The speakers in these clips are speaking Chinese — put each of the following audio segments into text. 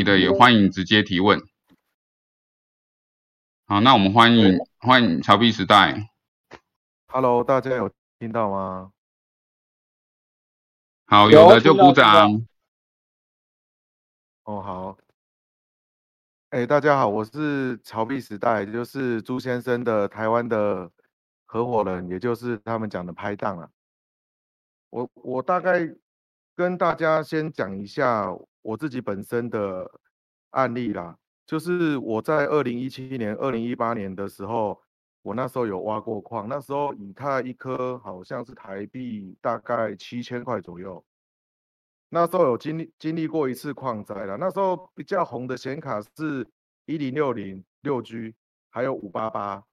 你的也欢迎直接提问。好，那我们欢迎欢迎乔碧时代。Hello，大家有听到吗？好，有的就鼓掌。哦，好。哎，大家好，我是曹碧时代，就是朱先生的台湾的合伙人，也就是他们讲的拍档啊。我我大概跟大家先讲一下我自己本身的案例啦，就是我在二零一七年、二零一八年的时候，我那时候有挖过矿，那时候以太一颗好像是台币大概七千块左右。那时候有经历经历过一次矿灾了，那时候比较红的显卡是一零六零六 G，还有五八八。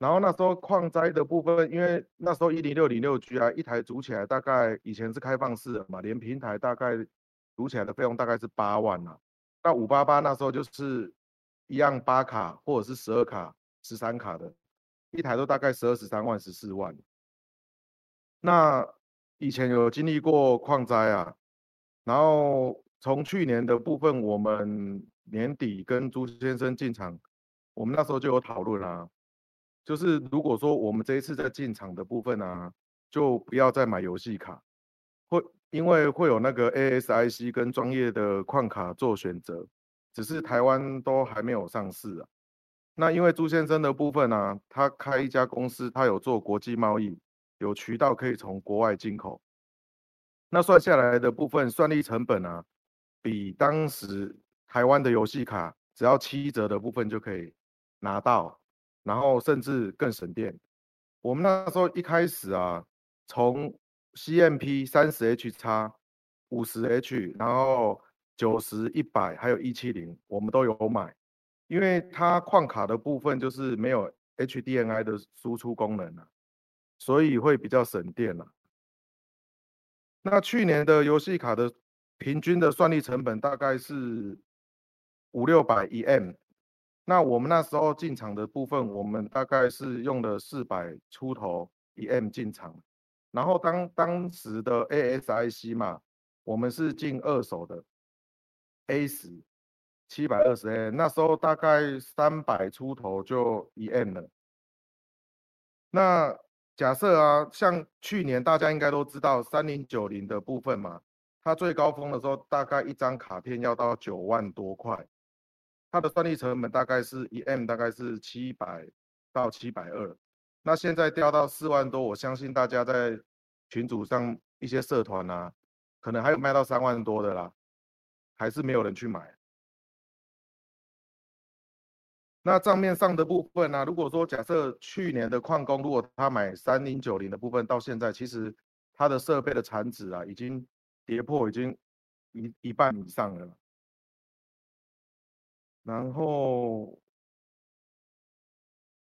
然后那时候矿灾的部分，因为那时候一零六零六 G 啊，一台组起来大概以前是开放式的嘛，连平台大概组起来的费用大概是八万啊。那五八八那时候就是一样八卡或者是十二卡、十三卡的，一台都大概十二十三万、十四万。那以前有经历过矿灾啊，然后从去年的部分，我们年底跟朱先生进场，我们那时候就有讨论啊，就是如果说我们这一次在进场的部分啊，就不要再买游戏卡，会因为会有那个 ASIC 跟专业的矿卡做选择，只是台湾都还没有上市啊。那因为朱先生的部分呢，他开一家公司，他有做国际贸易。有渠道可以从国外进口，那算下来的部分算力成本啊，比当时台湾的游戏卡只要七折的部分就可以拿到，然后甚至更省电。我们那时候一开始啊，从 CMP 三十 H 叉、五十 H，然后九十、一百，还有一七零，我们都有买，因为它矿卡的部分就是没有 HDMI 的输出功能啊。所以会比较省电了。那去年的游戏卡的平均的算力成本大概是五六百一 M，那我们那时候进场的部分，我们大概是用了四百出头一 M 进场，然后当当时的 ASIC 嘛，我们是进二手的 A 十七百二十 M，那时候大概三百出头就一 M 了，那。假设啊，像去年大家应该都知道三零九零的部分嘛，它最高峰的时候大概一张卡片要到九万多块，它的算力成本大概是一 M 大概是七百到七百二，那现在掉到四万多，我相信大家在群组上一些社团啊，可能还有卖到三万多的啦，还是没有人去买。那账面上的部分呢？如果说假设去年的矿工，如果他买三零九零的部分，到现在其实他的设备的产值啊，已经跌破已经一一半以上了。然后，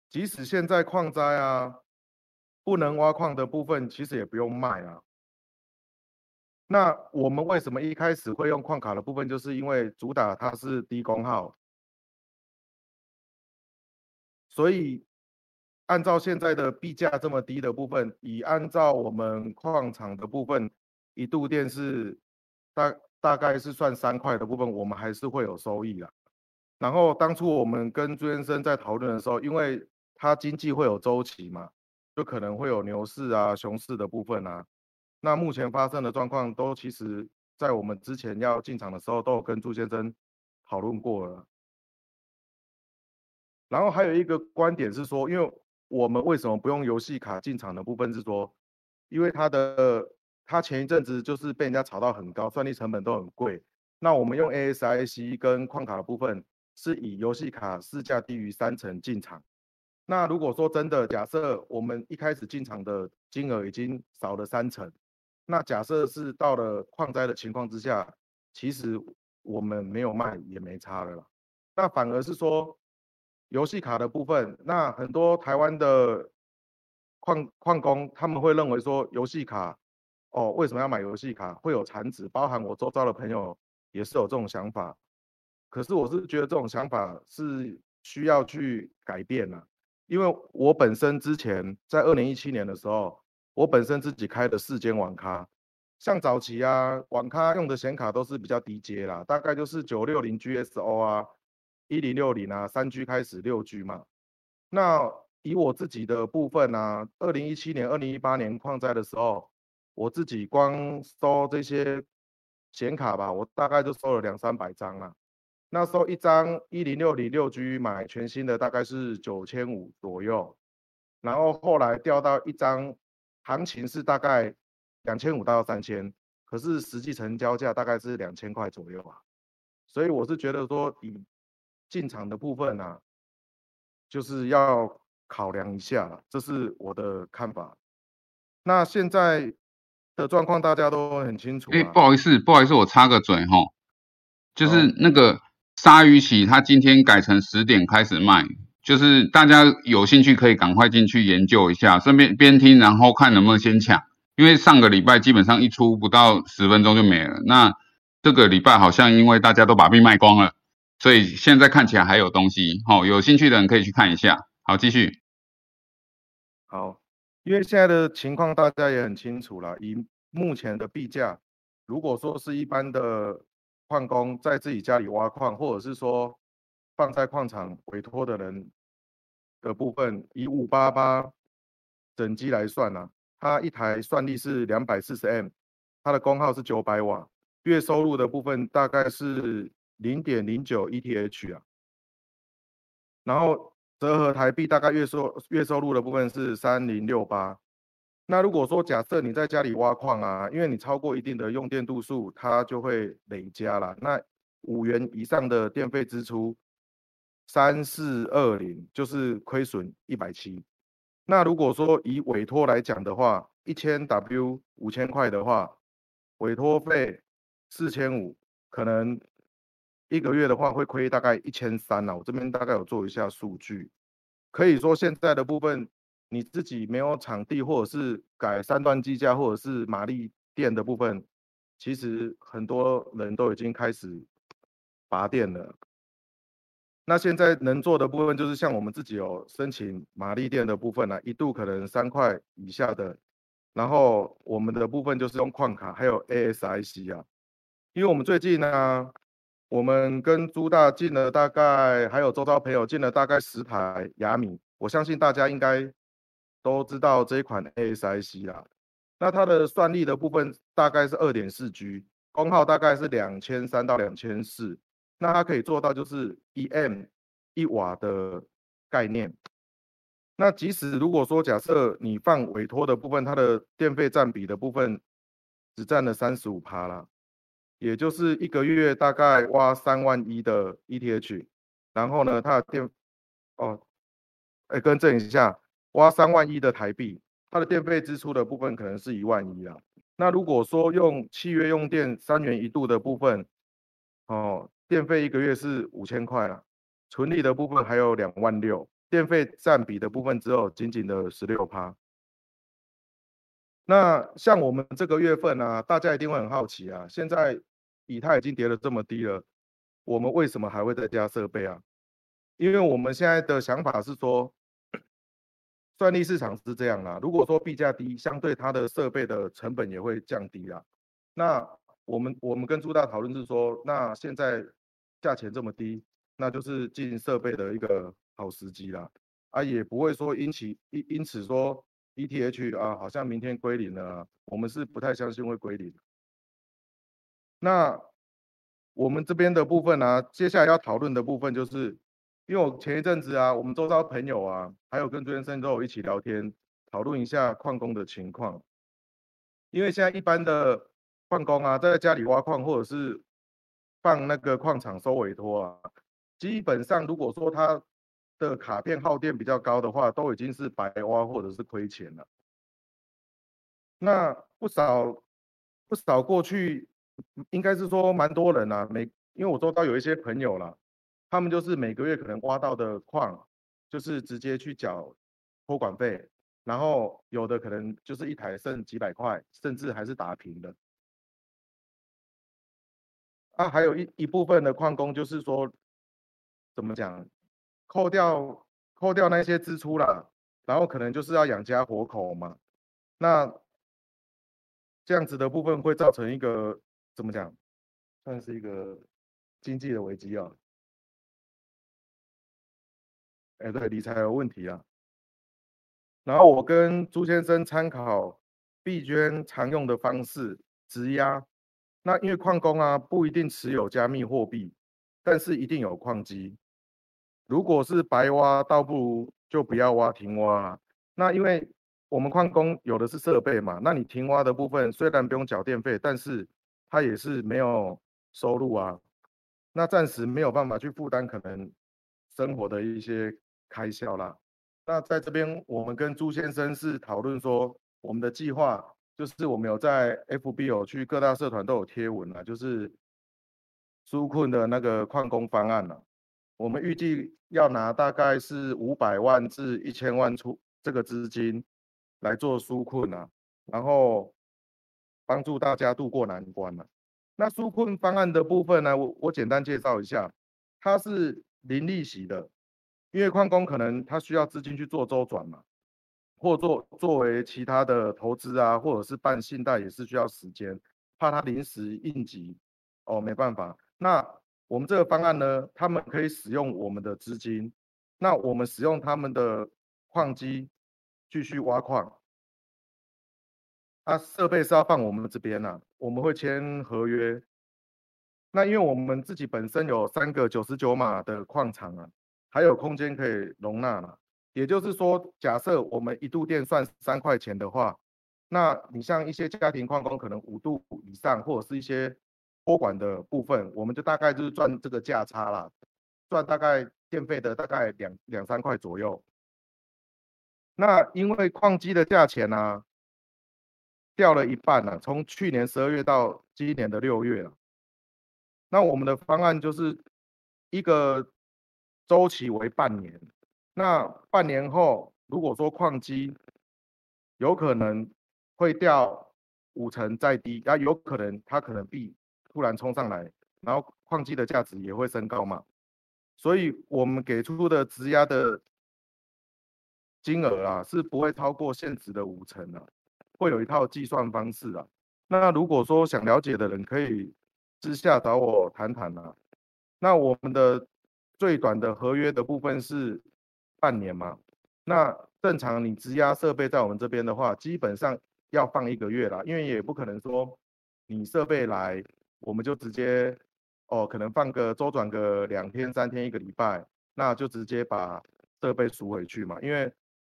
即使现在矿灾啊，不能挖矿的部分，其实也不用卖啊。那我们为什么一开始会用矿卡的部分，就是因为主打它是低功耗。所以，按照现在的币价这么低的部分，以按照我们矿场的部分，一度电是大大概是算三块的部分，我们还是会有收益的。然后当初我们跟朱先生在讨论的时候，因为他经济会有周期嘛，就可能会有牛市啊、熊市的部分啊。那目前发生的状况，都其实在我们之前要进场的时候，都有跟朱先生讨论过了。然后还有一个观点是说，因为我们为什么不用游戏卡进场的部分是说，因为它的它前一阵子就是被人家炒到很高，算力成本都很贵。那我们用 ASIC 跟矿卡的部分是以游戏卡市价低于三成进场。那如果说真的假设我们一开始进场的金额已经少了三成，那假设是到了矿灾的情况之下，其实我们没有卖也没差了啦。那反而是说。游戏卡的部分，那很多台湾的矿矿工他们会认为说游戏卡，哦，为什么要买游戏卡？会有残值，包含我周遭的朋友也是有这种想法。可是我是觉得这种想法是需要去改变的，因为我本身之前在二零一七年的时候，我本身自己开的四间网咖，像早期啊，网咖用的显卡都是比较低阶啦，大概就是九六零 GSO 啊，一零六零啊，三 G 开始六 G 嘛。那以我自己的部分呢，二零一七年、二零一八年矿灾的时候，我自己光收这些显卡吧，我大概就收了两三百张了。那时候一张一零六零六 G 买全新的大概是九千五左右，然后后来掉到一张，行情是大概两千五到三千，可是实际成交价大概是两千块左右啊，所以我是觉得说以进场的部分呢，就是要考量一下，这是我的看法。那现在的状况大家都很清楚。哎，不好意思，不好意思，我插个嘴哈，就是那个。鲨鱼起，它今天改成十点开始卖，就是大家有兴趣可以赶快进去研究一下，顺便边听，然后看能不能先抢。因为上个礼拜基本上一出不到十分钟就没了，那这个礼拜好像因为大家都把币卖光了，所以现在看起来还有东西。好，有兴趣的人可以去看一下。好，继续。好，因为现在的情况大家也很清楚了，以目前的币价，如果说是一般的。矿工在自己家里挖矿，或者是说放在矿场委托的人的部分，以五八八整机来算呢，它一台算力是两百四十 M，它的功耗是九百瓦，月收入的部分大概是零点零九 ETH 啊，然后折合台币大概月收月收入的部分是三零六八。那如果说假设你在家里挖矿啊，因为你超过一定的用电度数，它就会累加了。那五元以上的电费支出，三四二零就是亏损一百七。那如果说以委托来讲的话，一千 W 五千块的话，委托费四千五，可能一个月的话会亏大概一千三了。我这边大概有做一下数据，可以说现在的部分。你自己没有场地，或者是改三段机架，或者是马力电的部分，其实很多人都已经开始拔电了。那现在能做的部分，就是像我们自己有申请马力电的部分呢，一度可能三块以下的。然后我们的部分就是用矿卡，还有 ASIC 啊。因为我们最近呢，我们跟朱大进了大概，还有周遭朋友进了大概十台雅米，我相信大家应该。都知道这一款 ASIC 啦，那它的算力的部分大概是二点四 G，功耗大概是两千三到两千四，那它可以做到就是一 M 一瓦的概念。那即使如果说假设你放委托的部分，它的电费占比的部分只占了三十五趴啦，也就是一个月大概挖三万一的 ETH，然后呢，它的电哦，哎，更正一下。挖三万一的台币，它的电费支出的部分可能是一万一啊。那如果说用契约用电三元一度的部分，哦，电费一个月是五千块了，纯利的部分还有两万六，电费占比的部分只有仅仅的十六趴。那像我们这个月份呢，大家一定会很好奇啊，现在以太已经跌了这么低了，我们为什么还会再加设备啊？因为我们现在的想法是说。算力市场是这样啦，如果说币价低，相对它的设备的成本也会降低啦。那我们我们跟朱大讨论是说，那现在价钱这么低，那就是进设备的一个好时机啦。啊，也不会说因其因因此说 ETH 啊，好像明天归零了，我们是不太相信会归零。那我们这边的部分呢，接下来要讨论的部分就是。因为我前一阵子啊，我们周遭朋友啊，还有跟朱先生都有一起聊天，讨论一下矿工的情况。因为现在一般的矿工啊，在家里挖矿或者是放那个矿场收委托啊，基本上如果说他的卡片耗电比较高的话，都已经是白挖或者是亏钱了。那不少不少过去，应该是说蛮多人啊，每因为我周遭有一些朋友了。他们就是每个月可能挖到的矿，就是直接去缴托管费，然后有的可能就是一台剩几百块，甚至还是打平的。啊，还有一一部分的矿工就是说，怎么讲，扣掉扣掉那些支出了，然后可能就是要养家活口嘛。那这样子的部分会造成一个怎么讲，算是一个经济的危机啊。哎，对，理财有问题啊。然后我跟朱先生参考币捐常用的方式，质押。那因为矿工啊不一定持有加密货币，但是一定有矿机。如果是白挖，倒不如就不要挖，停挖了。那因为我们矿工有的是设备嘛，那你停挖的部分虽然不用缴电费，但是它也是没有收入啊。那暂时没有办法去负担可能生活的一些。开销啦，那在这边我们跟朱先生是讨论说，我们的计划就是我们有在 FB 有去各大社团都有贴文了，就是纾困的那个矿工方案了。我们预计要拿大概是五百万至一千万出这个资金来做纾困啊，然后帮助大家渡过难关了。那纾困方案的部分呢，我我简单介绍一下，它是零利息的。因为矿工可能他需要资金去做周转嘛，或做作为其他的投资啊，或者是办信贷也是需要时间，怕他临时应急哦，没办法。那我们这个方案呢，他们可以使用我们的资金，那我们使用他们的矿机继续挖矿，啊，设备是要放我们这边呐，我们会签合约。那因为我们自己本身有三个九十九码的矿场啊。还有空间可以容纳了，也就是说，假设我们一度电算三块钱的话，那你像一些家庭矿工可能五度以上，或者是一些托管的部分，我们就大概就是赚这个价差啦，赚大概电费的大概两两三块左右。那因为矿机的价钱呢掉了一半了，从去年十二月到今年的六月了，那我们的方案就是一个。周期为半年，那半年后，如果说矿机有可能会掉五成再低，那有可能它可能币突然冲上来，然后矿机的价值也会升高嘛，所以我们给出的质押的金额啊，是不会超过现值的五成的，会有一套计算方式啊。那如果说想了解的人，可以私下找我谈谈啊。那我们的。最短的合约的部分是半年嘛？那正常你质押设备在我们这边的话，基本上要放一个月啦，因为也不可能说你设备来，我们就直接哦，可能放个周转个两天三天一个礼拜，那就直接把设备赎回去嘛。因为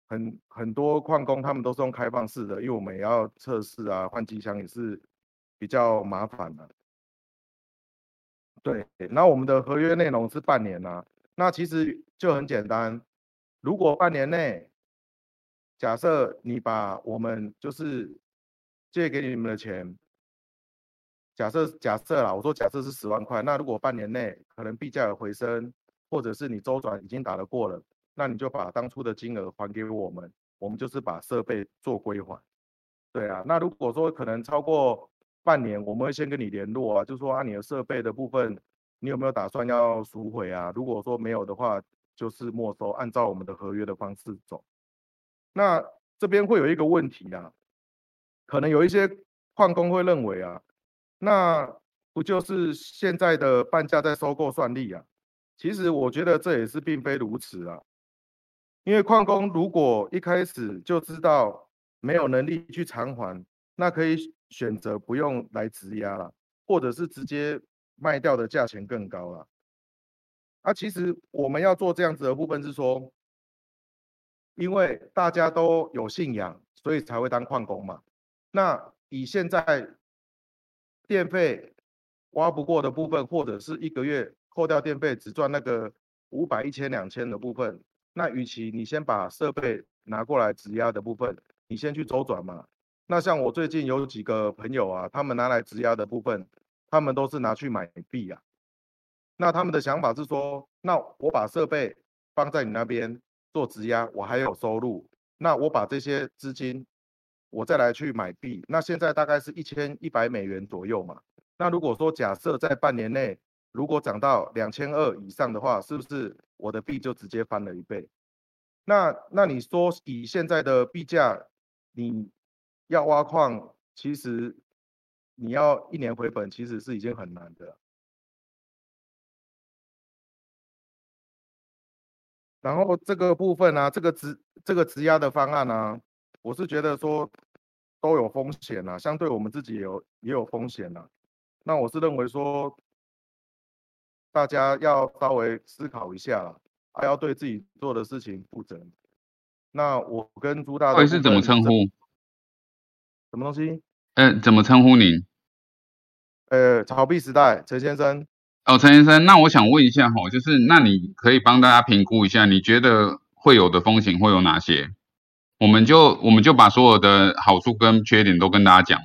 很很多矿工他们都是用开放式的，因为我们也要测试啊，换机箱也是比较麻烦的。对，那我们的合约内容是半年呐，那其实就很简单，如果半年内，假设你把我们就是借给你们的钱，假设假设啦，我说假设是十万块，那如果半年内可能币价有回升，或者是你周转已经打得过了，那你就把当初的金额还给我们，我们就是把设备做归还。对啊，那如果说可能超过。半年我们会先跟你联络啊，就说啊你的设备的部分，你有没有打算要赎回啊？如果说没有的话，就是没收，按照我们的合约的方式走。那这边会有一个问题啊，可能有一些矿工会认为啊，那不就是现在的半价在收购算力啊？其实我觉得这也是并非如此啊，因为矿工如果一开始就知道没有能力去偿还，那可以。选择不用来质押了，或者是直接卖掉的价钱更高了。啊，其实我们要做这样子的部分是说，因为大家都有信仰，所以才会当矿工嘛。那以现在电费挖不过的部分，或者是一个月扣掉电费只赚那个五百、一千、两千的部分，那与其你先把设备拿过来质押的部分，你先去周转嘛。那像我最近有几个朋友啊，他们拿来质押的部分，他们都是拿去买币啊。那他们的想法是说，那我把设备放在你那边做质押，我还有收入。那我把这些资金，我再来去买币。那现在大概是一千一百美元左右嘛。那如果说假设在半年内，如果涨到两千二以上的话，是不是我的币就直接翻了一倍？那那你说以现在的币价，你？要挖矿其实你要一年回本，其实是已经很难的。然后这个部分呢，这个质这个质押的方案呢，我是觉得说都有风险啊，相对我们自己有也有风险啊。那我是认为说，大家要稍微思考一下，还要对自己做的事情负责。那我跟朱大，会是怎么称呼？什么东西？呃，怎么称呼您？呃，草币时代陈先生。哦，陈先生，那我想问一下哈，就是那你可以帮大家评估一下，你觉得会有的风险会有哪些？我们就我们就把所有的好处跟缺点都跟大家讲。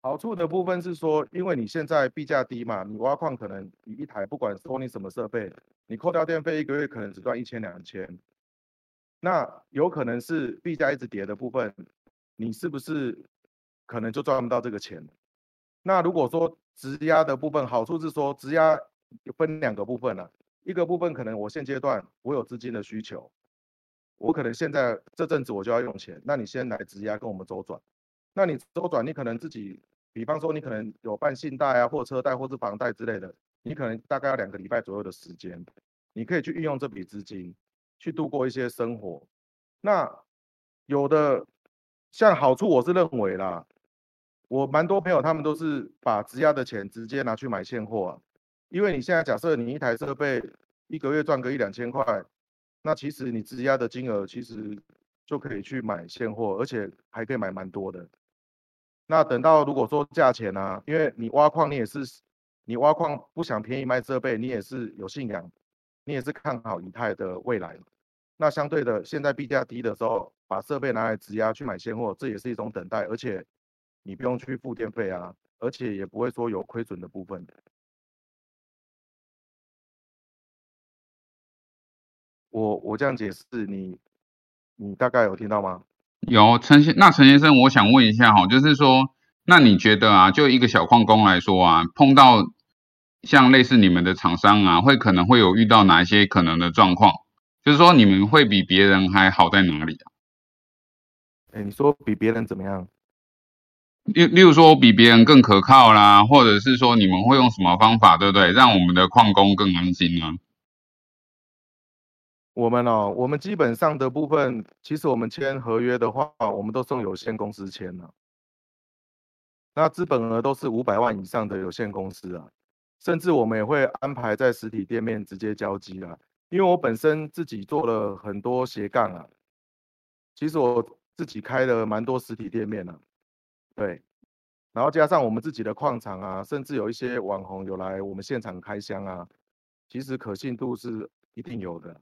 好处的部分是说，因为你现在币价低嘛，你挖矿可能你一台不管收你什么设备，你扣掉电费，一个月可能只赚一千两千。那有可能是币价一直跌的部分，你是不是可能就赚不到这个钱？那如果说，质押的部分好处是说，质押分两个部分了，一个部分可能我现阶段我有资金的需求，我可能现在这阵子我就要用钱，那你先来质押跟我们周转，那你周转你可能自己，比方说你可能有办信贷啊，或车贷或是房贷之类的，你可能大概要两个礼拜左右的时间，你可以去运用这笔资金去度过一些生活。那有的像好处我是认为啦。我蛮多朋友，他们都是把质押的钱直接拿去买现货啊，因为你现在假设你一台设备一个月赚个一两千块，那其实你质押的金额其实就可以去买现货，而且还可以买蛮多的。那等到如果说价钱呢，因为你挖矿你也是，你挖矿不想便宜卖设备，你也是有信仰，你也是看好以太的未来。那相对的，现在币价低的时候，把设备拿来质押去买现货，这也是一种等待，而且。你不用去付电费啊，而且也不会说有亏损的部分。我我这样解释，你你大概有听到吗？有陈先，那陈先生，我想问一下哈，就是说，那你觉得啊，就一个小矿工来说啊，碰到像类似你们的厂商啊，会可能会有遇到哪一些可能的状况？就是说，你们会比别人还好在哪里啊？哎，你说比别人怎么样？例例如说比别人更可靠啦，或者是说你们会用什么方法，对不对？让我们的矿工更安心呢？我们哦，我们基本上的部分，其实我们签合约的话，我们都送有限公司签了。那资本额都是五百万以上的有限公司啊，甚至我们也会安排在实体店面直接交机啊。因为我本身自己做了很多斜杠啊，其实我自己开了蛮多实体店面啊。对，然后加上我们自己的矿场啊，甚至有一些网红有来我们现场开箱啊，其实可信度是一定有的。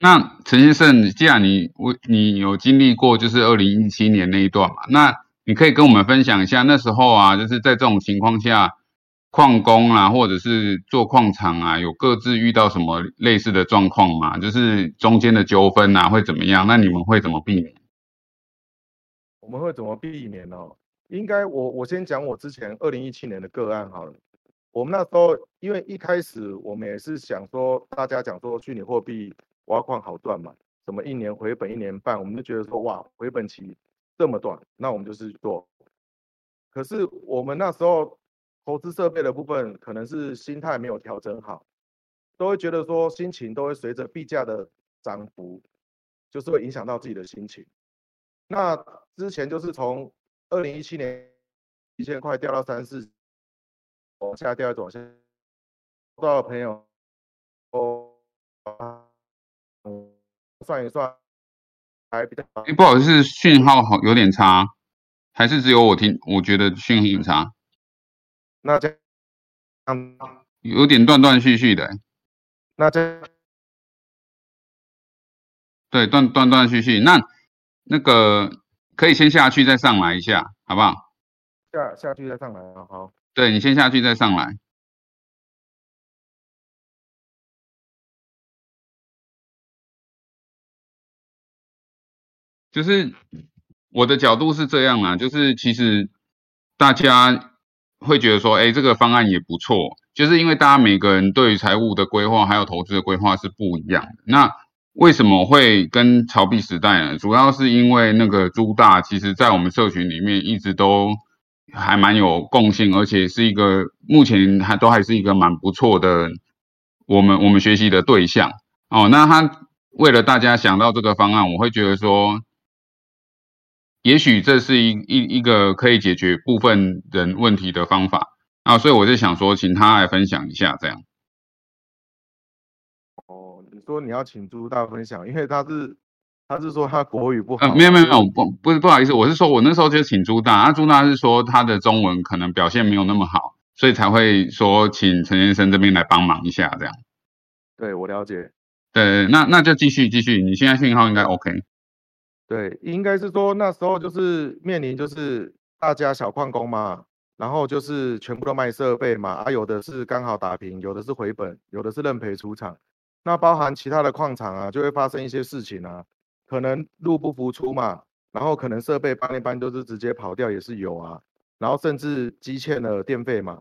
那陈先生，既然你我你有经历过就是二零一七年那一段嘛，那你可以跟我们分享一下那时候啊，就是在这种情况下。矿工啊，或者是做矿场啊，有各自遇到什么类似的状况吗？就是中间的纠纷啊，会怎么样？那你们会怎么避免？我们会怎么避免呢？应该我我先讲我之前二零一七年的个案好了。我们那时候因为一开始我们也是想说，大家讲说虚拟货币挖矿好赚嘛，什么一年回本一年半，我们就觉得说哇，回本期这么短，那我们就是做。可是我们那时候。投资设备的部分，可能是心态没有调整好，都会觉得说心情都会随着币价的涨幅，就是会影响到自己的心情。那之前就是从二零一七年一千块掉到三四，往下掉一往下，多少朋友，哦，算一算，还比较。不好意思，讯号好有点差，还是只有我听？我觉得讯号有差。那这样有点断断续续的。那这对断断断续续，那那个可以先下去再上来一下，好不好？下下去再上来啊，好。对你先下去再上来。就是我的角度是这样啊，就是其实大家。会觉得说，哎，这个方案也不错，就是因为大家每个人对于财务的规划还有投资的规划是不一样的。那为什么会跟潮币时代呢？主要是因为那个朱大，其实在我们社群里面一直都还蛮有共性，而且是一个目前还都还是一个蛮不错的我们我们学习的对象哦。那他为了大家想到这个方案，我会觉得说。也许这是一一一个可以解决部分人问题的方法啊，所以我就想说，请他来分享一下这样。哦，你说你要请朱大分享，因为他是他是说他国语不好。呃，没有没有没有，不不是不好意思，我是说我那时候就请朱大，啊朱大是说他的中文可能表现没有那么好，所以才会说请陈先生这边来帮忙一下这样。对，我了解。对，那那就继续继续，你现在信号应该 OK。对，应该是说那时候就是面临就是大家小矿工嘛，然后就是全部都卖设备嘛，啊有的是刚好打平，有的是回本，有的是认赔出厂，那包含其他的矿场啊，就会发生一些事情啊，可能入不敷出嘛，然后可能设备搬一搬都是直接跑掉也是有啊，然后甚至积欠了电费嘛，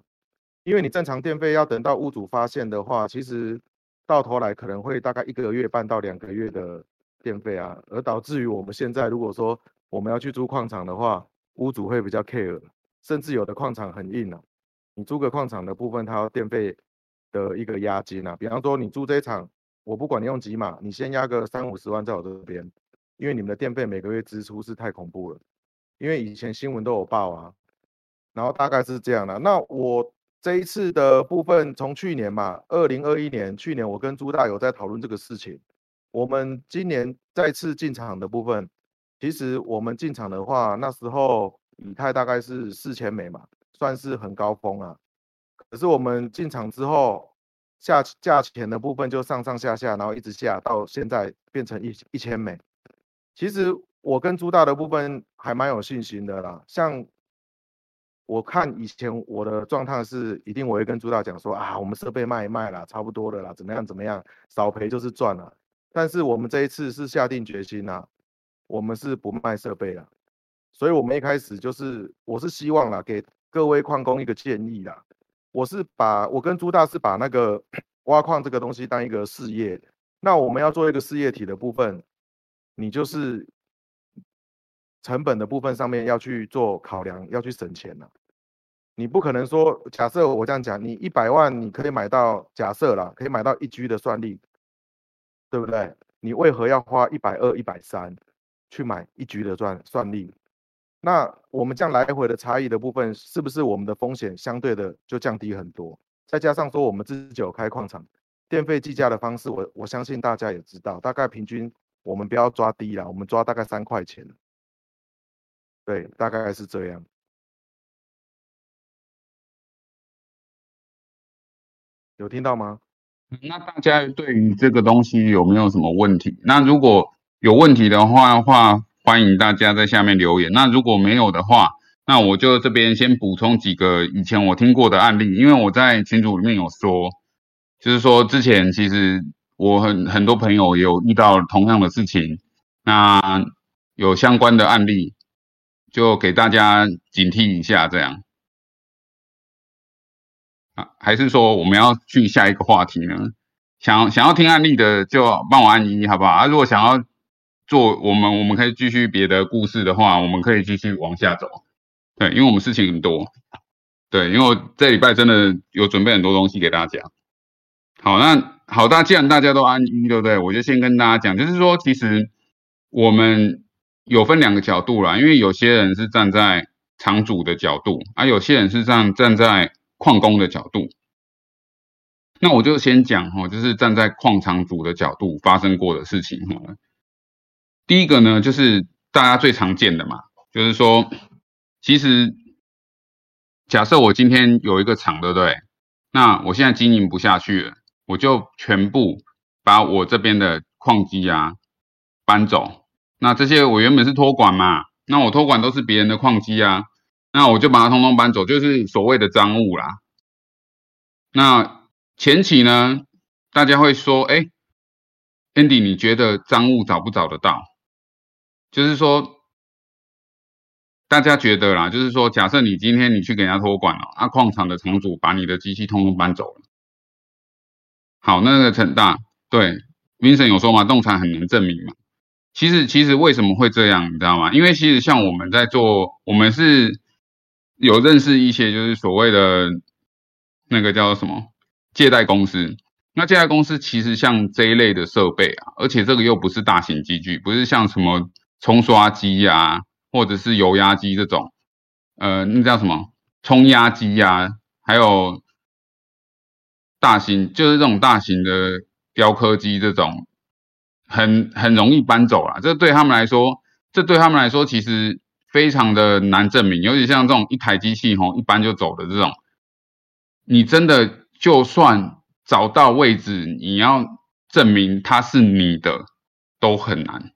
因为你正常电费要等到屋主发现的话，其实到头来可能会大概一个月半到两个月的。电费啊，而导致于我们现在如果说我们要去租矿场的话，屋主会比较 care，甚至有的矿场很硬啊。你租个矿场的部分，它要电费的一个押金啊。比方说你租这一场，我不管你用几码，你先押个三五十万在我这边，因为你们的电费每个月支出是太恐怖了。因为以前新闻都有报啊，然后大概是这样的。那我这一次的部分，从去年嘛，二零二一年，去年我跟朱大有在讨论这个事情。我们今年再次进场的部分，其实我们进场的话，那时候以太大概是四千美嘛，算是很高峰啊。可是我们进场之后，价价钱的部分就上上下下，然后一直下到现在变成一一千美。其实我跟朱大的部分还蛮有信心的啦。像我看以前我的状态是，一定我会跟朱大讲说啊，我们设备卖一卖啦，差不多的啦，怎么样怎么样，少赔就是赚了。但是我们这一次是下定决心呐，我们是不卖设备了，所以我们一开始就是，我是希望啦，给各位矿工一个建议啦，我是把我跟朱大是把那个挖矿这个东西当一个事业，那我们要做一个事业体的部分，你就是成本的部分上面要去做考量，要去省钱了，你不可能说，假设我这样讲，你一百万你可以买到，假设啦，可以买到一 G 的算力。对不对？你为何要花一百二、一百三去买一局的算算力？那我们这样来回的差异的部分，是不是我们的风险相对的就降低很多？再加上说我们自己有开矿场，电费计价的方式，我我相信大家也知道，大概平均我们不要抓低了，我们抓大概三块钱。对，大概是这样。有听到吗？那大家对于这个东西有没有什么问题？那如果有问题的话，话欢迎大家在下面留言。那如果没有的话，那我就这边先补充几个以前我听过的案例，因为我在群组里面有说，就是说之前其实我很很多朋友有遇到同样的事情，那有相关的案例，就给大家警惕一下这样。啊，还是说我们要去下一个话题呢？想想要听案例的就帮我按一，好不好？啊，如果想要做我们，我们可以继续别的故事的话，我们可以继续往下走。对，因为我们事情很多。对，因为我这礼拜真的有准备很多东西给大家。好，那好，大既然大家都按一，对不对？我就先跟大家讲，就是说，其实我们有分两个角度啦，因为有些人是站在场主的角度，而有些人是站站在。矿工的角度，那我就先讲哈，就是站在矿场主的角度发生过的事情哈。第一个呢，就是大家最常见的嘛，就是说，其实假设我今天有一个厂，对不对？那我现在经营不下去了，我就全部把我这边的矿机啊搬走。那这些我原本是托管嘛，那我托管都是别人的矿机啊。那我就把它通通搬走，就是所谓的赃物啦。那前期呢，大家会说，哎，Andy，你觉得赃物找不找得到？就是说，大家觉得啦，就是说，假设你今天你去给人家托管了，啊，矿场的厂主把你的机器通通搬走了，好，那个成大对，Vincent 有说嘛，动产很难证明嘛。其实其实为什么会这样，你知道吗？因为其实像我们在做，我们是有认识一些就是所谓的那个叫什么借贷公司。那借贷公司其实像这一类的设备啊，而且这个又不是大型机具，不是像什么冲刷机呀，或者是油压机这种，呃，那叫什么冲压机呀，还有大型就是这种大型的雕刻机这种。很很容易搬走了，这对他们来说，这对他们来说其实非常的难证明。尤其像这种一台机器吼一搬就走的这种，你真的就算找到位置，你要证明它是你的都很难。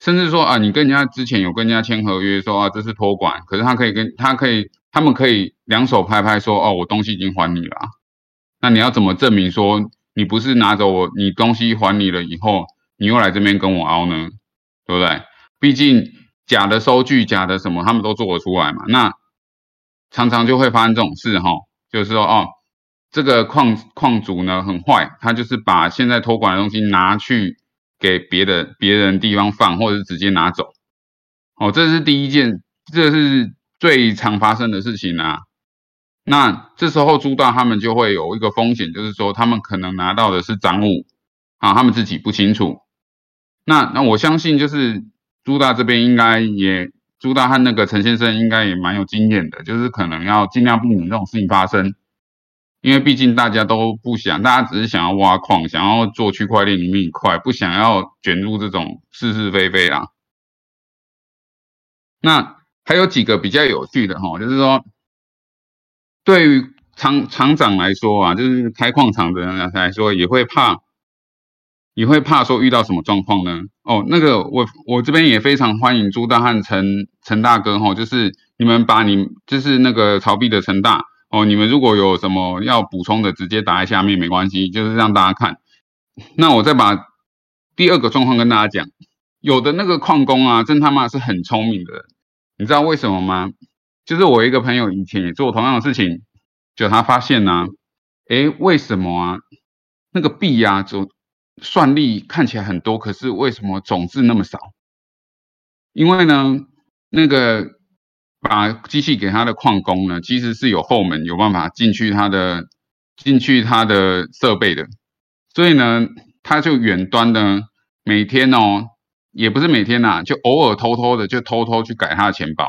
甚至说啊，你跟人家之前有跟人家签合约说啊这是托管，可是他可以跟他可以他们可以两手拍拍说哦我东西已经还你了，那你要怎么证明说？你不是拿走我，你东西还你了以后，你又来这边跟我凹呢，对不对？毕竟假的收据、假的什么，他们都做得出来嘛。那常常就会发生这种事哈，就是说哦，这个矿矿主呢很坏，他就是把现在托管的东西拿去给别的别人地方放，或者是直接拿走。哦，这是第一件，这是最常发生的事情啊。那这时候朱大他们就会有一个风险，就是说他们可能拿到的是赃物啊，他们自己不清楚。那那我相信就是朱大这边应该也，朱大和那个陈先生应该也蛮有经验的，就是可能要尽量避免这种事情发生，因为毕竟大家都不想，大家只是想要挖矿，想要做区块链里面一块，不想要卷入这种是是非非啊。那还有几个比较有趣的哈，就是说。对于厂厂长来说啊，就是开矿场的人来说，也会怕，你会怕说遇到什么状况呢？哦，那个我我这边也非常欢迎朱大汉陈陈大哥哈，就是你们把你就是那个曹币的陈大哦，你们如果有什么要补充的，直接打在下面没关系，就是让大家看。那我再把第二个状况跟大家讲，有的那个矿工啊，真他妈是很聪明的，你知道为什么吗？就是我一个朋友以前也做同样的事情，就他发现呢，诶，为什么啊？那个币呀，就算力看起来很多，可是为什么种子那么少？因为呢，那个把机器给他的矿工呢，其实是有后门，有办法进去他的进去他的设备的，所以呢，他就远端呢，每天哦，也不是每天呐，就偶尔偷偷的就偷偷去改他的钱包。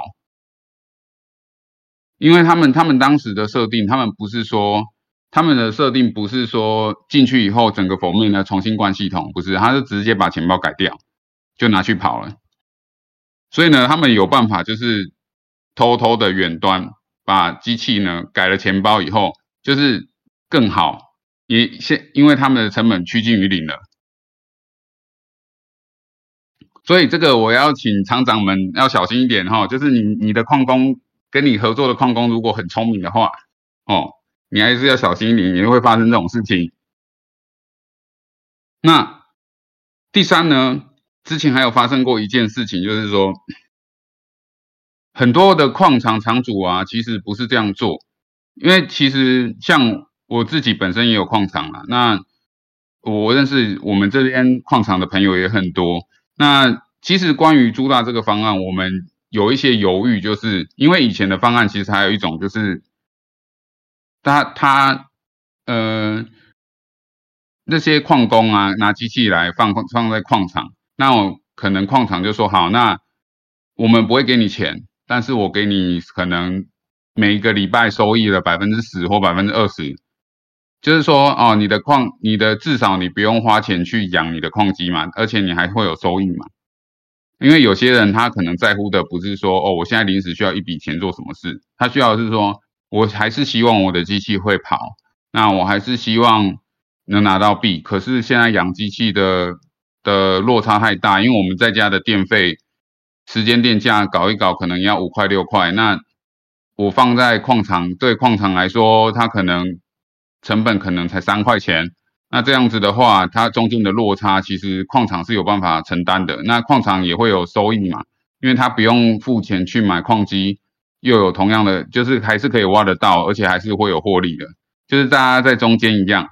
因为他们他们当时的设定，他们不是说他们的设定不是说进去以后整个封面呢重新关系统，不是，他是直接把钱包改掉，就拿去跑了。所以呢，他们有办法就是偷偷的远端把机器呢改了钱包以后，就是更好，也现因为他们的成本趋近于零了。所以这个我要请厂长们要小心一点哈，就是你你的矿工。跟你合作的矿工如果很聪明的话，哦，你还是要小心，你也会发生这种事情。那第三呢，之前还有发生过一件事情，就是说很多的矿场厂主啊，其实不是这样做，因为其实像我自己本身也有矿场了，那我认识我们这边矿场的朋友也很多。那其实关于朱大这个方案，我们。有一些犹豫，就是因为以前的方案其实还有一种，就是他他呃那些矿工啊拿机器来放放在矿场，那我可能矿场就说好，那我们不会给你钱，但是我给你可能每一个礼拜收益的百分之十或百分之二十，就是说哦你的矿你的至少你不用花钱去养你的矿机嘛，而且你还会有收益嘛。因为有些人他可能在乎的不是说哦，我现在临时需要一笔钱做什么事，他需要是说，我还是希望我的机器会跑，那我还是希望能拿到币。可是现在养机器的的落差太大，因为我们在家的电费、时间电价搞一搞，可能要五块六块。那我放在矿场，对矿场来说，它可能成本可能才三块钱。那这样子的话，它中间的落差其实矿场是有办法承担的，那矿场也会有收益嘛。因为它不用付钱去买矿机，又有同样的，就是还是可以挖得到，而且还是会有获利的，就是大家在中间一样，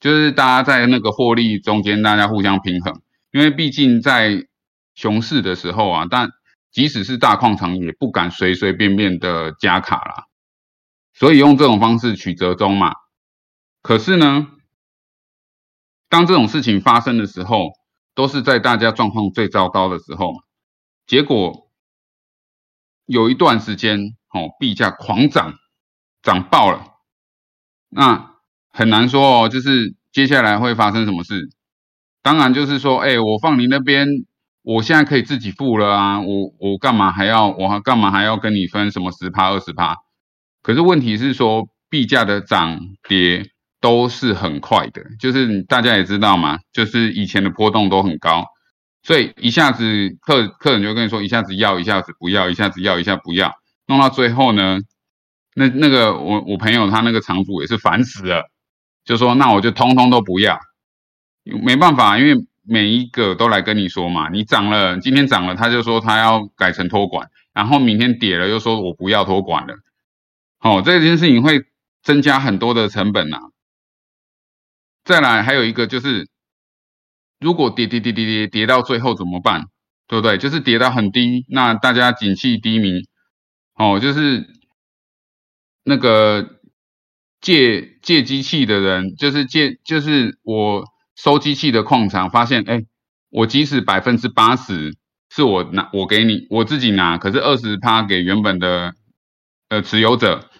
就是大家在那个获利中间，大家互相平衡，因为毕竟在熊市的时候啊，但即使是大矿场也不敢随随便便的加卡啦，所以用这种方式取折中嘛。可是呢，当这种事情发生的时候，都是在大家状况最糟糕的时候，结果有一段时间，哦，币价狂涨，涨爆了。那很难说哦，就是接下来会发生什么事。当然就是说，哎，我放你那边，我现在可以自己付了啊，我我干嘛还要，我还干嘛还要跟你分什么十趴二十趴？可是问题是说，币价的涨跌。都是很快的，就是大家也知道嘛，就是以前的波动都很高，所以一下子客客人就跟你说，一下子要，一下子不要，一下子要，一下不要，弄到最后呢，那那个我我朋友他那个场主也是烦死了，就说那我就通通都不要，没办法，因为每一个都来跟你说嘛，你涨了，今天涨了，他就说他要改成托管，然后明天跌了又说我不要托管了，哦，这件事情会增加很多的成本呐。再来还有一个就是，如果跌跌跌跌跌跌到最后怎么办？对不对？就是跌到很低，那大家景气低迷，哦，就是那个借借机器的人，就是借就是我收机器的矿场，发现哎，我即使百分之八十是我拿我给你我自己拿，可是二十趴给原本的呃持有者，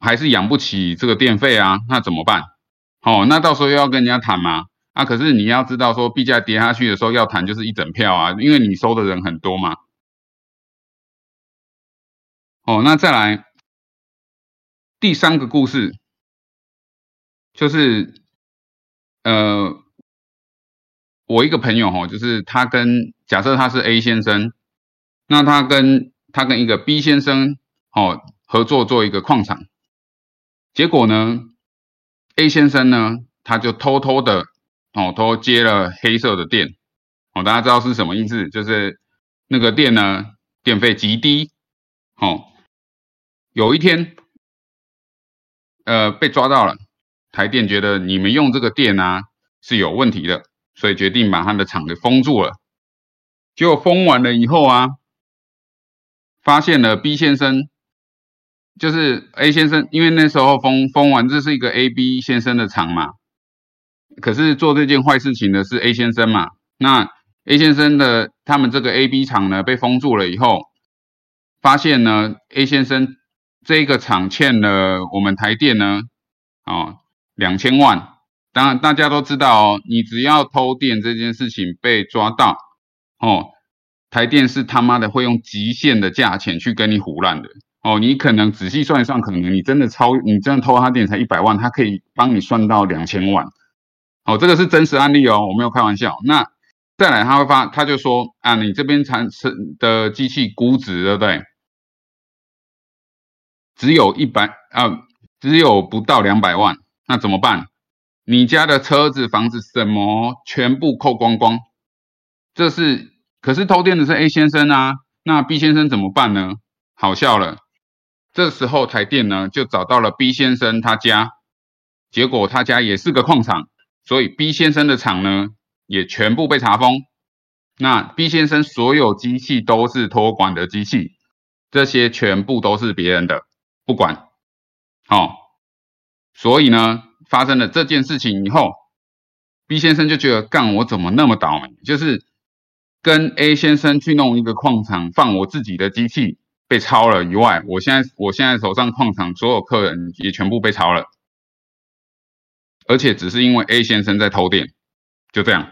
还是养不起这个电费啊，那怎么办？哦，那到时候又要跟人家谈吗？可是你要知道说币价跌下去的时候要谈就是一整票啊，因为你收的人很多嘛。哦，那再来第三个故事，就是呃，我一个朋友哈，就是他跟假设他是 A 先生，那他跟他跟一个 B 先生哦合作做一个矿场，结果呢？A 先生呢，他就偷偷的哦，都接了黑色的电哦，大家知道是什么意思？就是那个电呢，电费极低哦。有一天，呃，被抓到了，台电觉得你们用这个电啊是有问题的，所以决定把他的厂给封住了。结果封完了以后啊，发现了 B 先生。就是 A 先生，因为那时候封封完，这是一个 A、B 先生的厂嘛。可是做这件坏事情的是 A 先生嘛。那 A 先生的他们这个 A、B 厂呢被封住了以后，发现呢 A 先生这个厂欠了我们台电呢，哦两千万。当然大家都知道哦，你只要偷电这件事情被抓到，哦台电是他妈的会用极限的价钱去跟你胡乱的。哦，你可能仔细算一算，可能你真的超，你真的偷他电才一百万，他可以帮你算到两千万。哦，这个是真实案例哦，我没有开玩笑。那再来，他会发，他就说啊，你这边产生的机器估值对不对？只有一百啊，只有不到两百万，那怎么办？你家的车子、房子什么全部扣光光。这是，可是偷电的是 A 先生啊，那 B 先生怎么办呢？好笑了。这时候台电呢就找到了 B 先生他家，结果他家也是个矿场，所以 B 先生的厂呢也全部被查封。那 B 先生所有机器都是托管的机器，这些全部都是别人的，不管。好，所以呢发生了这件事情以后，B 先生就觉得干我怎么那么倒霉，就是跟 A 先生去弄一个矿场放我自己的机器。被抄了以外，我现在我现在手上矿场所有客人也全部被抄了，而且只是因为 A 先生在偷电，就这样。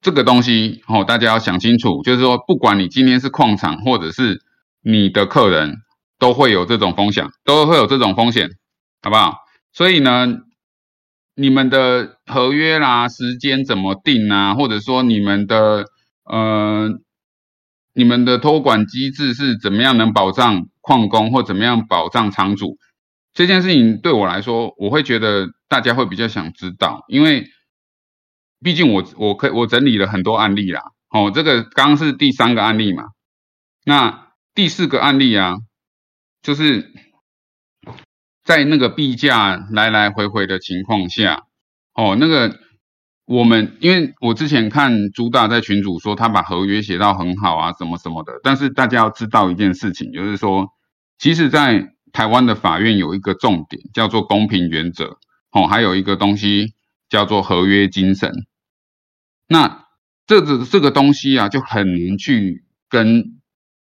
这个东西哦，大家要想清楚，就是说，不管你今天是矿场或者是你的客人，都会有这种风险，都会有这种风险，好不好？所以呢，你们的合约啦、时间怎么定啊，或者说你们的呃。你们的托管机制是怎么样能保障矿工或怎么样保障厂主？这件事情对我来说，我会觉得大家会比较想知道，因为毕竟我我可我整理了很多案例啦，哦，这个刚刚是第三个案例嘛，那第四个案例啊，就是在那个币价来来回回的情况下，哦，那个我们因为我之前看朱大在群主说他把合约写到很好啊，什么什么的，但是大家要知道一件事情，就是说，其实，在台湾的法院有一个重点叫做公平原则，哦，还有一个东西叫做合约精神。那这个这个东西啊，就很难去跟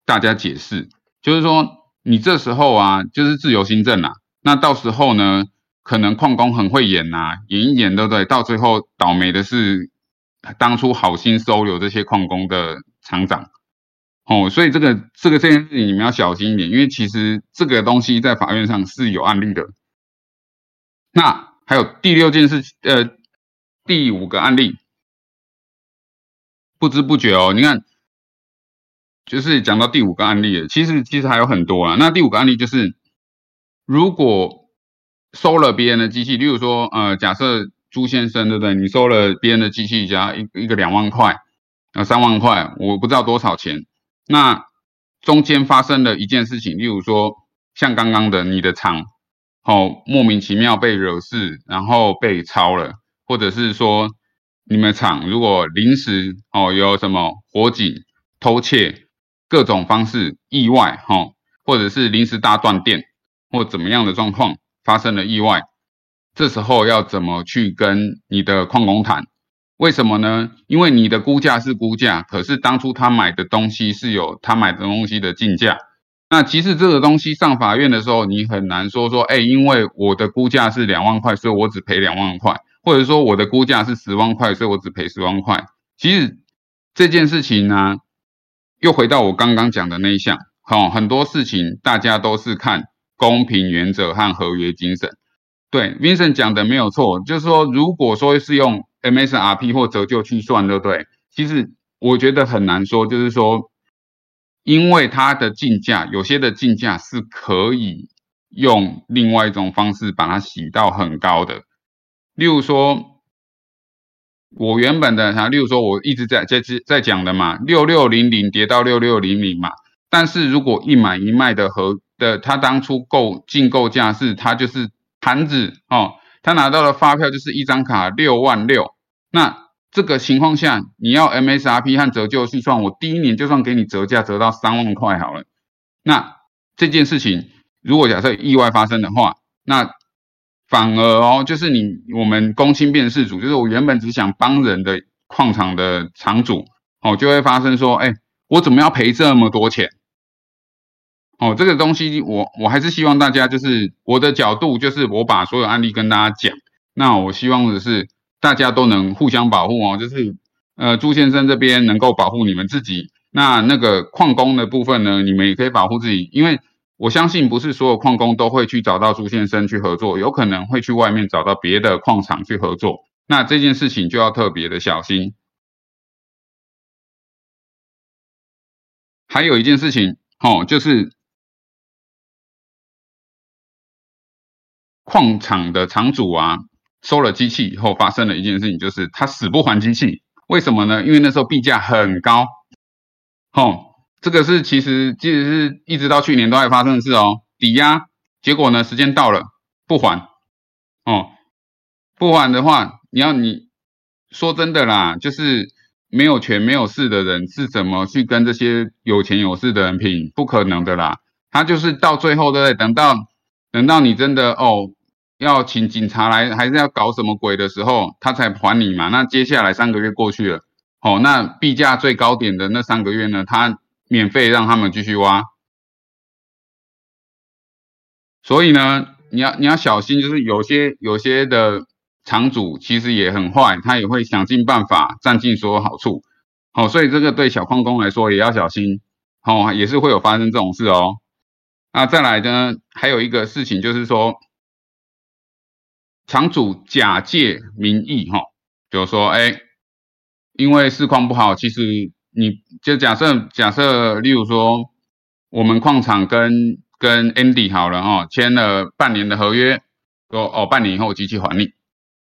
大家解释。就是说，你这时候啊，就是自由新政啊。那到时候呢，可能矿工很会演呐，演一演，对不对？到最后倒霉的是当初好心收留这些矿工的厂长。哦，所以这个这个这件事情你们要小心一点，因为其实这个东西在法院上是有案例的。那还有第六件事，呃，第五个案例。不知不觉哦，你看，就是讲到第五个案例了。其实其实还有很多啊。那第五个案例就是，如果收了别人的机器，例如说，呃，假设朱先生对不对？你收了别人的机器，加一一个两万块，呃，三万块，我不知道多少钱。那中间发生了一件事情，例如说，像刚刚的你的厂，哦，莫名其妙被惹事，然后被抄了，或者是说。你们厂如果临时哦有什么火警、偷窃各种方式意外哈，或者是临时大断电或怎么样的状况发生了意外，这时候要怎么去跟你的矿工谈？为什么呢？因为你的估价是估价，可是当初他买的东西是有他买的东西的进价。那其实这个东西上法院的时候，你很难说说，哎，因为我的估价是两万块，所以我只赔两万块。或者说我的估价是十万块，所以我只赔十万块。其实这件事情呢，又回到我刚刚讲的那一项，好，很多事情大家都是看公平原则和合约精神。对，Vincent 讲的没有错，就是说，如果说是用 MSRP 或折旧去算，对不对？其实我觉得很难说，就是说，因为它的进价，有些的进价是可以用另外一种方式把它洗到很高的。例如说，我原本的哈，例如说，我一直在在在讲的嘛，六六零零跌到六六零零嘛。但是如果一买一卖的和的，他当初购进购价是，他就是盘子哦，他拿到的发票就是一张卡六万六。那这个情况下，你要 MSRP 和折旧去算，我第一年就算给你折价折到三万块好了。那这件事情，如果假设意外发生的话，那反而哦，就是你我们公亲变事主，就是我原本只想帮人的矿场的场主哦，就会发生说，哎，我怎么要赔这么多钱？哦，这个东西我我还是希望大家就是我的角度，就是我把所有案例跟大家讲。那我希望的是大家都能互相保护哦，就是呃朱先生这边能够保护你们自己，那那个矿工的部分呢，你们也可以保护自己，因为。我相信不是所有矿工都会去找到朱先生去合作，有可能会去外面找到别的矿场去合作。那这件事情就要特别的小心。还有一件事情，哦，就是矿场的厂主啊，收了机器以后发生了一件事情，就是他死不还机器。为什么呢？因为那时候币价很高，哦。这个是其实其实是一直到去年都还发生的事哦，抵押，结果呢时间到了不还，哦，不还的话，你要你说真的啦，就是没有权没有势的人是怎么去跟这些有钱有势的人拼？不可能的啦，他就是到最后对不对？等到等到你真的哦要请警察来，还是要搞什么鬼的时候，他才还你嘛。那接下来三个月过去了，哦，那币价最高点的那三个月呢，他。免费让他们继续挖，所以呢，你要你要小心，就是有些有些的厂主其实也很坏，他也会想尽办法占尽所有好处，好，所以这个对小矿工来说也要小心，好，也是会有发生这种事哦。那再来呢，还有一个事情就是说，厂主假借名义，哈，就是说，哎，因为市况不好，其实。你就假设假设，例如说，我们矿场跟跟 Andy 好了哈，签了半年的合约，说哦半年以后机器还你，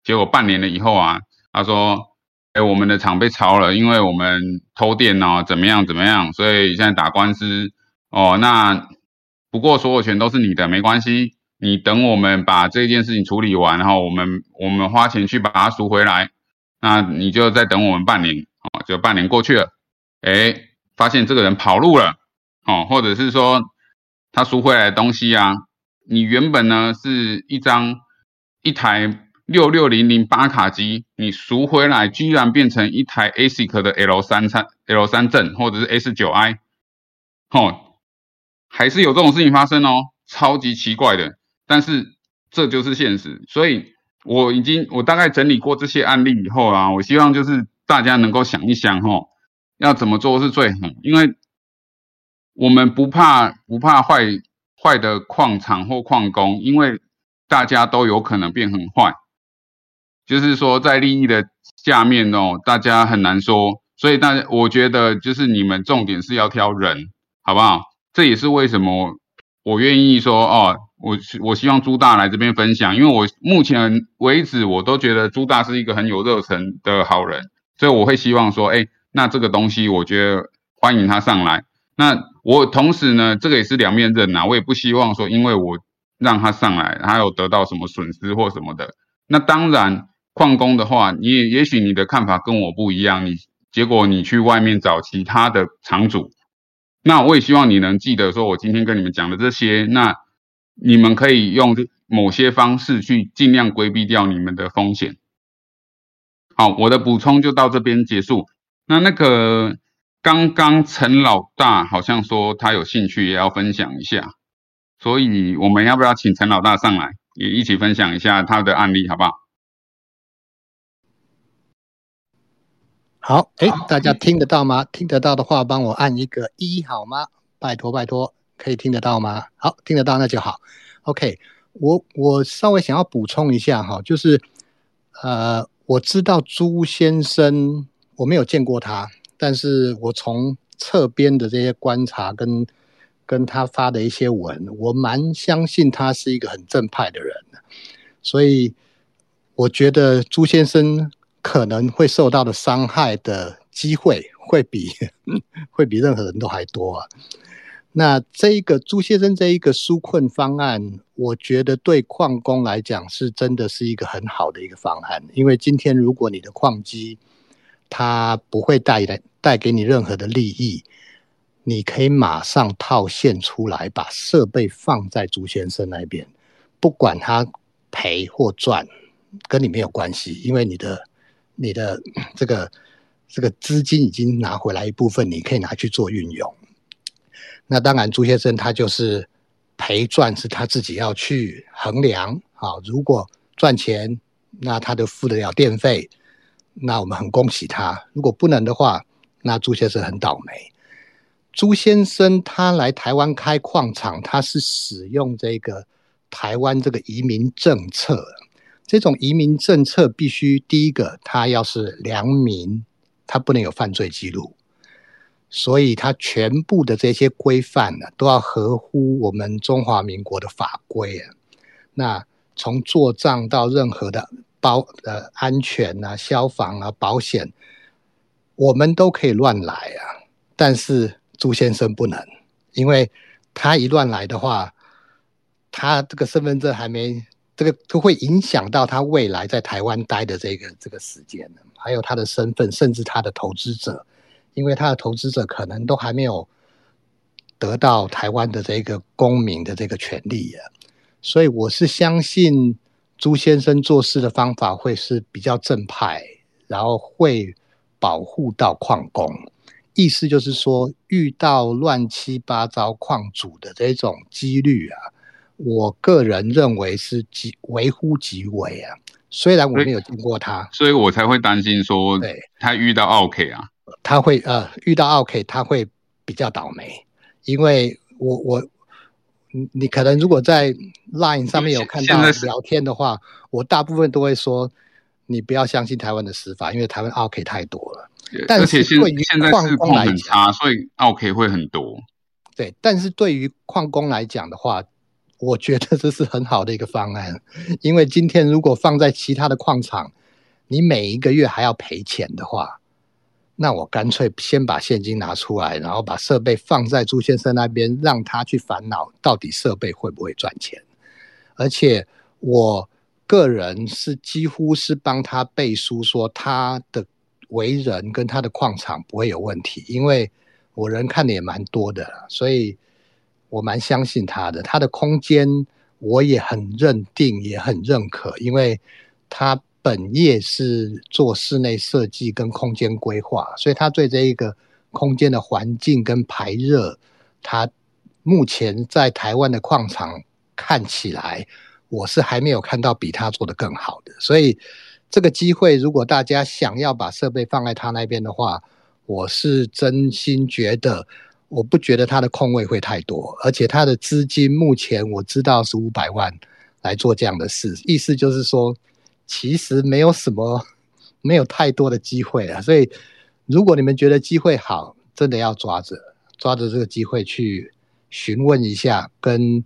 结果半年了以后啊，他说哎，我们的厂被抄了，因为我们偷电脑怎么样怎么样，所以现在打官司。哦，那不过所有权都是你的，没关系，你等我们把这件事情处理完，然后我们我们花钱去把它赎回来，那你就再等我们半年。哦，就半年过去了，哎，发现这个人跑路了，哦，或者是说他赎回来的东西啊，你原本呢是一张一台。六六零零八卡机，你赎回来居然变成一台 ASIC 的 L 三三 L 三正或者是 S 九 I，吼，还是有这种事情发生哦，超级奇怪的。但是这就是现实，所以我已经我大概整理过这些案例以后啊，我希望就是大家能够想一想哈，要怎么做是最好，因为我们不怕不怕坏坏的矿场或矿工，因为大家都有可能变很坏。就是说，在利益的下面哦，大家很难说，所以大家我觉得就是你们重点是要挑人，好不好？这也是为什么我愿意说哦，我我希望朱大来这边分享，因为我目前为止我都觉得朱大是一个很有热忱的好人，所以我会希望说，哎，那这个东西我觉得欢迎他上来。那我同时呢，这个也是两面刃呐，我也不希望说，因为我让他上来，他有得到什么损失或什么的。那当然。矿工的话，你也也许你的看法跟我不一样，你结果你去外面找其他的厂主，那我也希望你能记得说，我今天跟你们讲的这些，那你们可以用某些方式去尽量规避掉你们的风险。好，我的补充就到这边结束。那那个刚刚陈老大好像说他有兴趣也要分享一下，所以我们要不要请陈老大上来也一起分享一下他的案例，好不好？好，哎，大家听得到吗？听得到的话，帮我按一个一好吗？拜托拜托，可以听得到吗？好，听得到那就好。OK，我我稍微想要补充一下哈，就是呃，我知道朱先生，我没有见过他，但是我从侧边的这些观察跟跟他发的一些文，我蛮相信他是一个很正派的人，所以我觉得朱先生。可能会受到的伤害的机会会比 会比任何人都还多啊！那这一个朱先生这一个纾困方案，我觉得对矿工来讲是真的是一个很好的一个方案，因为今天如果你的矿机它不会带来带给你任何的利益，你可以马上套现出来，把设备放在朱先生那边，不管他赔或赚，跟你没有关系，因为你的。你的 这个这个资金已经拿回来一部分，你可以拿去做运用。那当然，朱先生他就是赔赚是他自己要去衡量啊。如果赚钱，那他就付得了电费，那我们很恭喜他。如果不能的话，那朱先生很倒霉。朱先生他来台湾开矿场，他是使用这个台湾这个移民政策。这种移民政策必须第一个，他要是良民，他不能有犯罪记录，所以他全部的这些规范呢，都要合乎我们中华民国的法规啊。那从做账到任何的包呃安全啊、消防啊、保险，我们都可以乱来啊。但是朱先生不能，因为他一乱来的话，他这个身份证还没。这个都会影响到他未来在台湾待的这个这个时间还有他的身份，甚至他的投资者，因为他的投资者可能都还没有得到台湾的这个公民的这个权利啊，所以我是相信朱先生做事的方法会是比较正派，然后会保护到矿工，意思就是说遇到乱七八糟矿主的这种几率啊。我个人认为是极微乎其微啊，虽然我没有见过他，所以我才会担心说，对，他遇到 OK 啊，他会呃遇到 OK 他会比较倒霉，因为我我你你可能如果在 Line 上面有看到聊天的话，我大部分都会说你不要相信台湾的司法，因为台湾 OK 太多了，但是对于现在市况很差，所以 OK 会很多，对，但是对于矿工来讲的话。我觉得这是很好的一个方案，因为今天如果放在其他的矿场，你每一个月还要赔钱的话，那我干脆先把现金拿出来，然后把设备放在朱先生那边，让他去烦恼到底设备会不会赚钱。而且我个人是几乎是帮他背书，说他的为人跟他的矿场不会有问题，因为我人看的也蛮多的，所以我蛮相信他的。他的空间我也很认定，也很认可，因为他。本业是做室内设计跟空间规划，所以他对这一个空间的环境跟排热，他目前在台湾的矿场看起来，我是还没有看到比他做的更好的。所以这个机会，如果大家想要把设备放在他那边的话，我是真心觉得，我不觉得他的空位会太多，而且他的资金目前我知道是五百万来做这样的事，意思就是说。其实没有什么，没有太多的机会啊。所以，如果你们觉得机会好，真的要抓着，抓着这个机会去询问一下，跟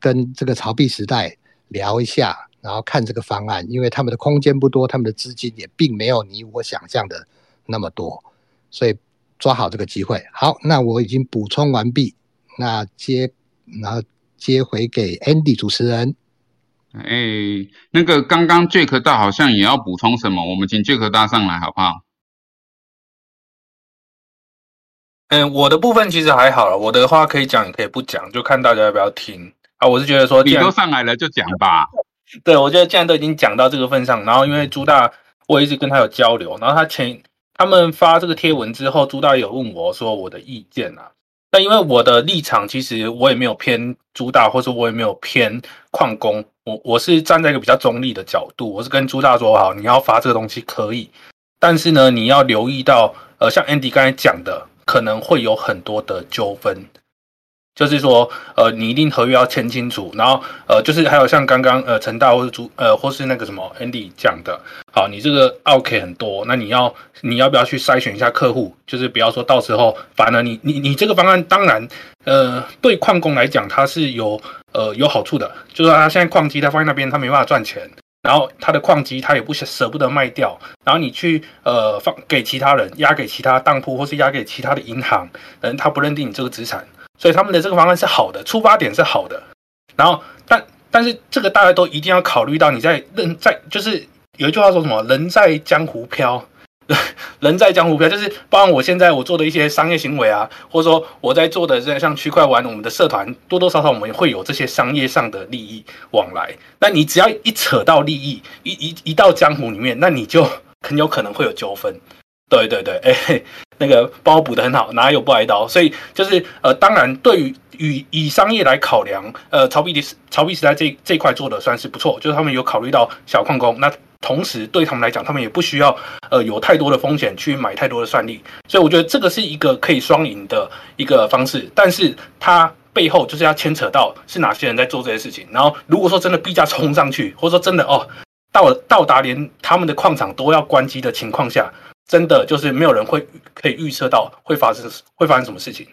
跟这个潮币时代聊一下，然后看这个方案，因为他们的空间不多，他们的资金也并没有你我想象的那么多，所以抓好这个机会。好，那我已经补充完毕，那接然后接回给 Andy 主持人。哎，那个刚刚 Jack 大好像也要补充什么，我们请 Jack 大上来好不好？嗯，我的部分其实还好了，我的话可以讲也可以不讲，就看大家要不要听啊。我是觉得说，你都上来了就讲吧。对，我觉得既然都已经讲到这个份上，然后因为朱大我一直跟他有交流，然后他前他们发这个贴文之后，朱大有问我说我的意见啊。但因为我的立场，其实我也没有偏朱大，或者我也没有偏矿工，我我是站在一个比较中立的角度，我是跟朱大说好，你要发这个东西可以，但是呢，你要留意到，呃，像 Andy 刚才讲的，可能会有很多的纠纷。就是说，呃，你一定合约要签清楚，然后，呃，就是还有像刚刚，呃，陈大或者朱，呃，或是那个什么 Andy 讲的，好，你这个 OK 很多，那你要你要不要去筛选一下客户？就是不要说到时候，反而你你你这个方案，当然，呃，对矿工来讲，它是有呃有好处的，就是他现在矿机他放在那边，他没办法赚钱，然后他的矿机他也不舍舍不得卖掉，然后你去呃放给其他人，押给其他当铺，或是押给其他的银行，嗯，他不认定你这个资产。所以他们的这个方案是好的，出发点是好的，然后但但是这个大家都一定要考虑到，你在人在就是有一句话说什么“人在江湖飘”，人在江湖飘，就是包括我现在我做的一些商业行为啊，或者说我在做的这像区块玩，我们的社团多多少少我们会有这些商业上的利益往来。那你只要一扯到利益，一一一到江湖里面，那你就很有可能会有纠纷。对对对，哎，那个包补的很好，哪有不挨刀？所以就是呃，当然对于以以商业来考量，呃，曹丕的曹丕时代这这块做的算是不错，就是他们有考虑到小矿工，那同时对他们来讲，他们也不需要呃有太多的风险去买太多的算力，所以我觉得这个是一个可以双赢的一个方式，但是它背后就是要牵扯到是哪些人在做这些事情，然后如果说真的币价冲上去，或者说真的哦到到达连他们的矿场都要关机的情况下。真的就是没有人会可以预测到会发生会发生什么事情，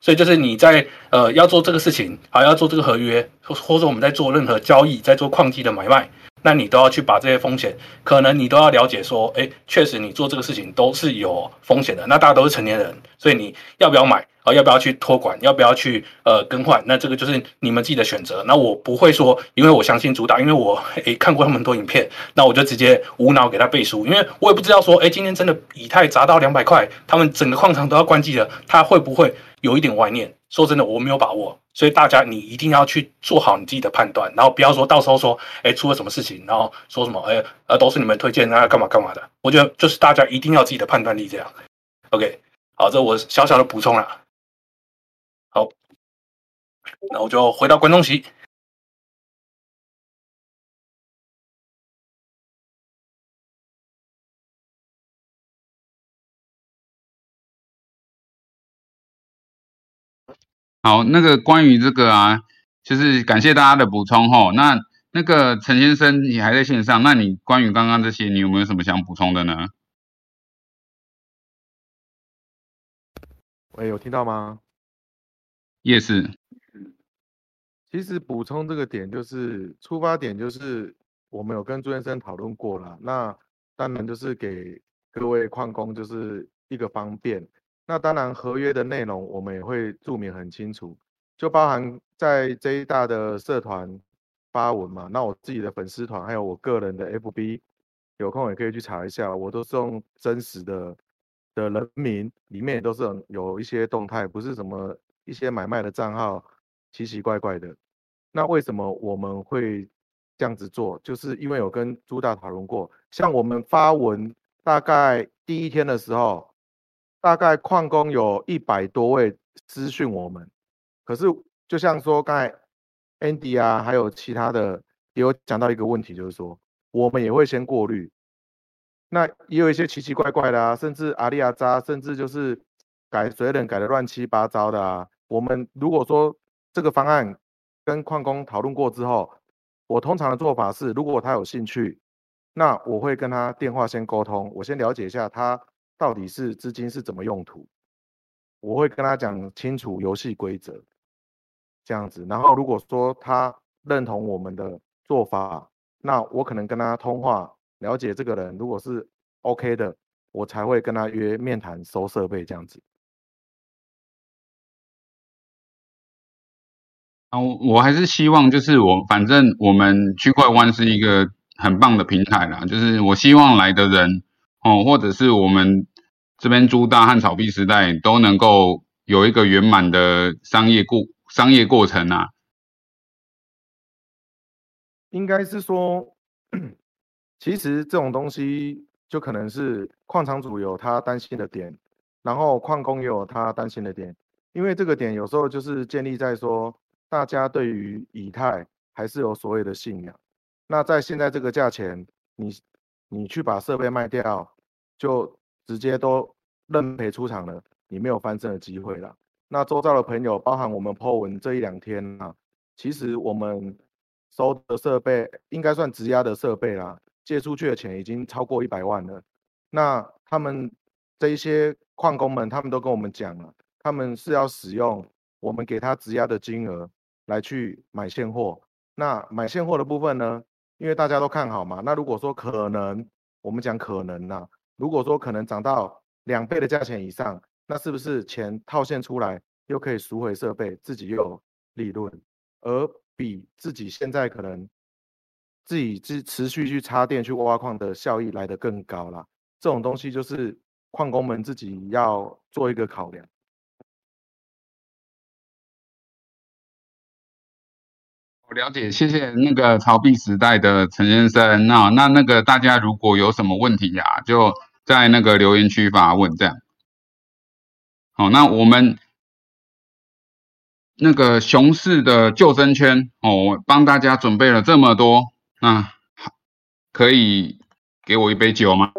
所以就是你在呃要做这个事情，还要做这个合约，或或者我们在做任何交易，在做矿机的买卖，那你都要去把这些风险，可能你都要了解说，哎，确实你做这个事情都是有风险的。那大家都是成年人，所以你要不要买？啊，要不要去托管？要不要去呃更换？那这个就是你们自己的选择。那我不会说，因为我相信主打，因为我诶看过他们很多影片，那我就直接无脑给他背书。因为我也不知道说，诶今天真的以太砸到两百块，他们整个矿场都要关机了，他会不会有一点怀念？说真的，我没有把握。所以大家你一定要去做好你自己的判断，然后不要说到时候说，诶出了什么事情，然后说什么，诶呃都是你们推荐，那干嘛干嘛的。我觉得就是大家一定要自己的判断力这样。OK，好，这我小小的补充了。好，那我就回到观众席。好，那个关于这个啊，就是感谢大家的补充吼。那那个陈先生，你还在线上？那你关于刚刚这些，你有没有什么想补充的呢？喂，有听到吗？夜市，其实补充这个点就是出发点就是我们有跟朱先生讨论过了。那当然就是给各位矿工就是一个方便。那当然合约的内容我们也会注明很清楚，就包含在这一大的社团发文嘛。那我自己的粉丝团还有我个人的 FB，有空也可以去查一下，我都是用真实的的人名，里面也都是有一些动态，不是什么一些买卖的账号，奇奇怪怪的。那为什么我们会这样子做？就是因为有跟朱大讨论过，像我们发文大概第一天的时候。大概矿工有一百多位私讯我们，可是就像说刚才 Andy 啊，还有其他的也有讲到一个问题，就是说我们也会先过滤，那也有一些奇奇怪怪的啊，甚至阿里阿扎，甚至就是改水冷改的乱七八糟的啊。我们如果说这个方案跟矿工讨论过之后，我通常的做法是，如果他有兴趣，那我会跟他电话先沟通，我先了解一下他。到底是资金是怎么用途？我会跟他讲清楚游戏规则，这样子。然后如果说他认同我们的做法，那我可能跟他通话，了解这个人，如果是 OK 的，我才会跟他约面谈收设备这样子。啊，我我还是希望就是我反正我们区块湾是一个很棒的平台啦，就是我希望来的人。哦，或者是我们这边朱大和草币时代都能够有一个圆满的商业过商业过程啊。应该是说，其实这种东西就可能是矿场主有他担心的点，然后矿工也有他担心的点，因为这个点有时候就是建立在说大家对于以太还是有所谓的信仰。那在现在这个价钱，你你去把设备卖掉。就直接都认赔出场了，你没有翻身的机会了。那周遭的朋友，包含我们 Po 文这一两天啊，其实我们收的设备应该算质押的设备啦，借出去的钱已经超过一百万了。那他们这一些矿工们，他们都跟我们讲了，他们是要使用我们给他质押的金额来去买现货。那买现货的部分呢，因为大家都看好嘛，那如果说可能，我们讲可能呐。如果说可能涨到两倍的价钱以上，那是不是钱套现出来又可以赎回设备，自己又有利润，而比自己现在可能自己持持续去插电去挖矿的效益来得更高啦？这种东西就是矿工们自己要做一个考量。了解，谢谢那个曹币时代的陈先生。那那那个大家如果有什么问题呀，就在那个留言区发问，这样。好，那我们那个熊市的救生圈哦，我帮大家准备了这么多，那可以给我一杯酒吗？